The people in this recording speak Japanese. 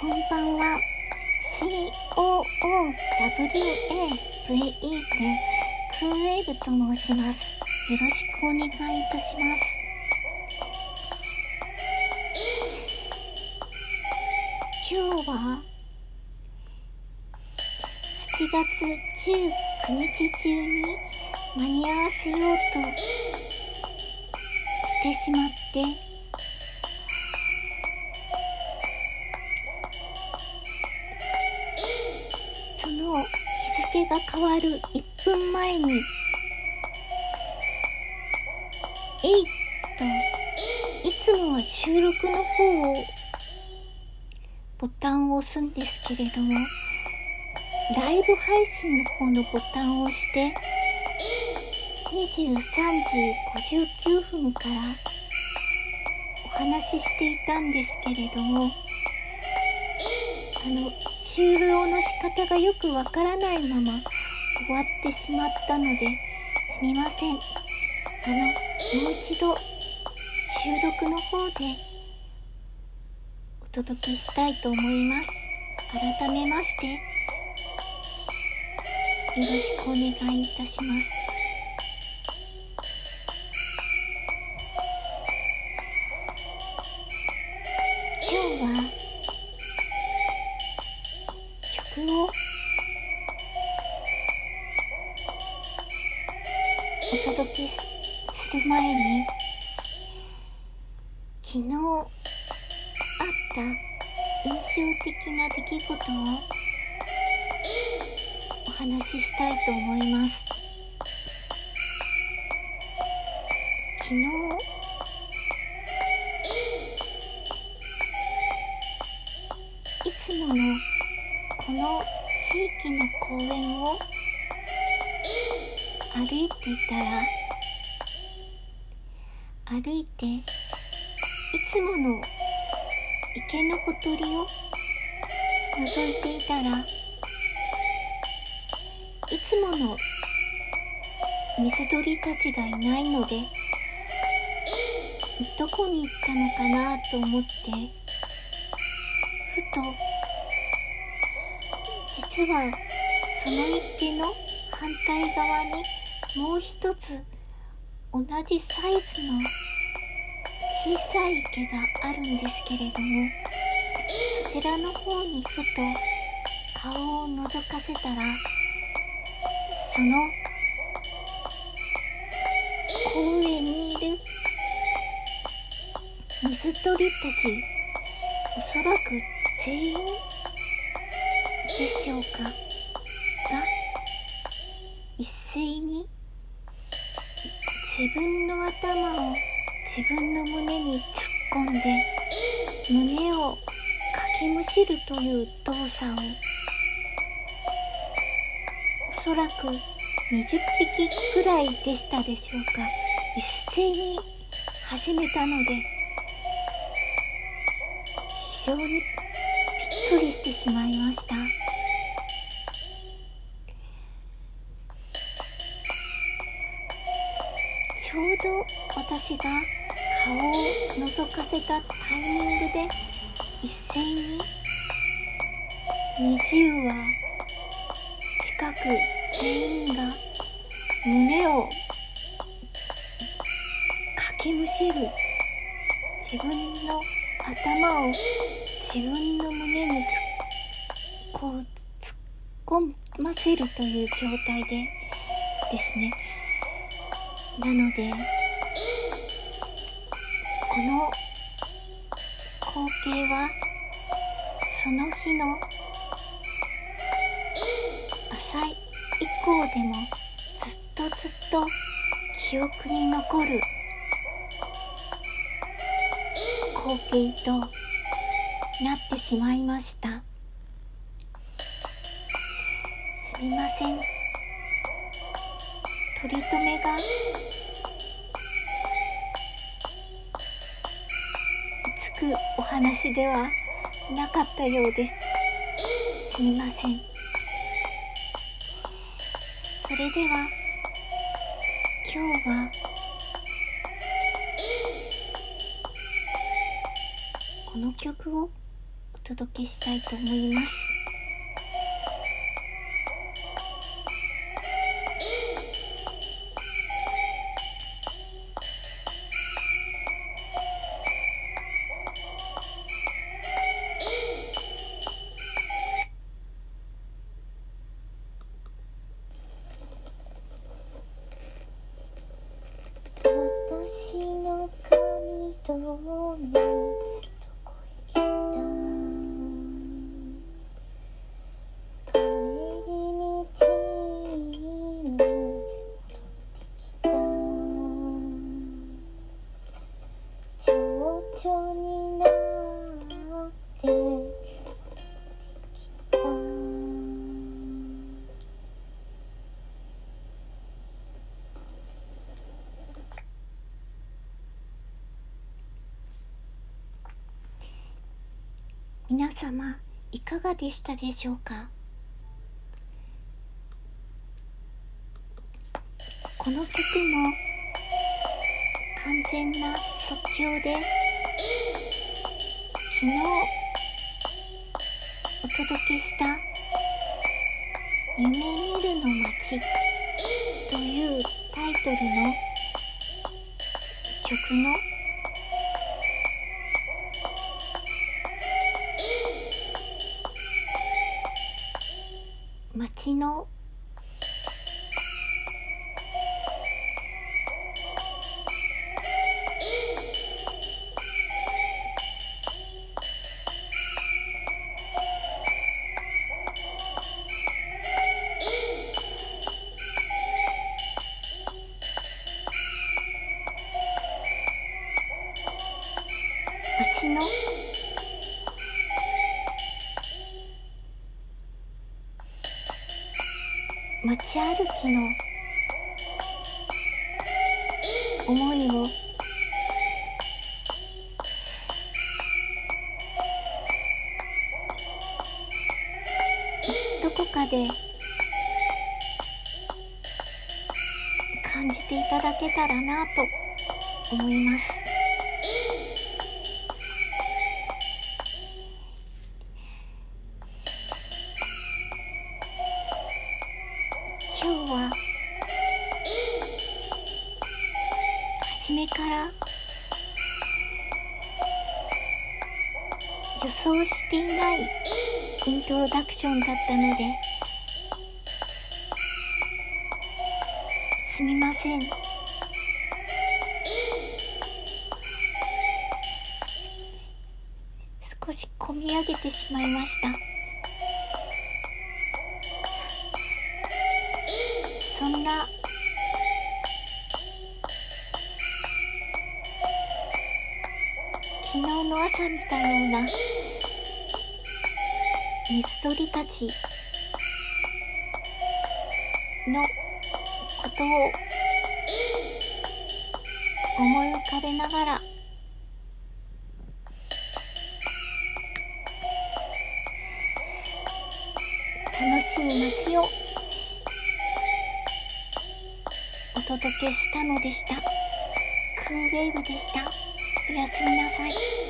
こんばんは。COOWAVE でクーウェーブと申します。よろしくお願いいたします。今日は8月19日中に間に合わせようとしてしまってが変わる。1分前に、えいと、いつもは収録の方を、ボタンを押すんですけれども、ライブ配信の方のボタンを押して、23時59分からお話ししていたんですけれども、あの、終了の仕方がよくわからないまま終わってしまったのですみません。あのもう一度収録の方でお届けしたいと思います。改めましてよろしくお願いいたします。お届けする前に昨日あった印象的な出来事をお話ししたいと思います。昨日いつものこの地域の公園を歩いていたら歩いていつもの池のほとりを覗いていたらいつもの水鳥たちがいないのでどこに行ったのかなと思ってふと実はその池の反対側にもう一つ同じサイズの小さい池があるんですけれどもそちらの方にふと顔を覗かせたらその公園にいる水鳥たちおそらく全員でしょうかが一斉に自分の頭を自分の胸に突っ込んで胸をかきむしるという動作をおそらく20匹くらいでしたでしょうか一斉に始めたので非常にぴっとりしてしまいました。ちょうど私が顔を覗かせたタイミングで一斉に20羽近く全員が胸をかきむしる自分の頭を自分の胸にこう突っ込ませるという状態でですね。なのでこの光景はその日の朝以降でもずっとずっと記憶に残る光景となってしまいました。すみません。取り留めがくお話ではなかったようですすみません。それでは今日はこの曲をお届けしたいと思います髪ど皆様いかがでしたでしょうか？この曲も完全な即興で昨日お届けした「夢見るの街」というタイトルの曲の街の街歩きの思いを。どこかで感じていただけたらなと思います。初めから予想していないイントロダクションだったのですみません。少し込み上げてしまいました。そんな昨日の朝見たような水鳥たちのことを思い浮かべながら楽しい街をお届けしたのでした。クーウェーブでした。おやすみなさい。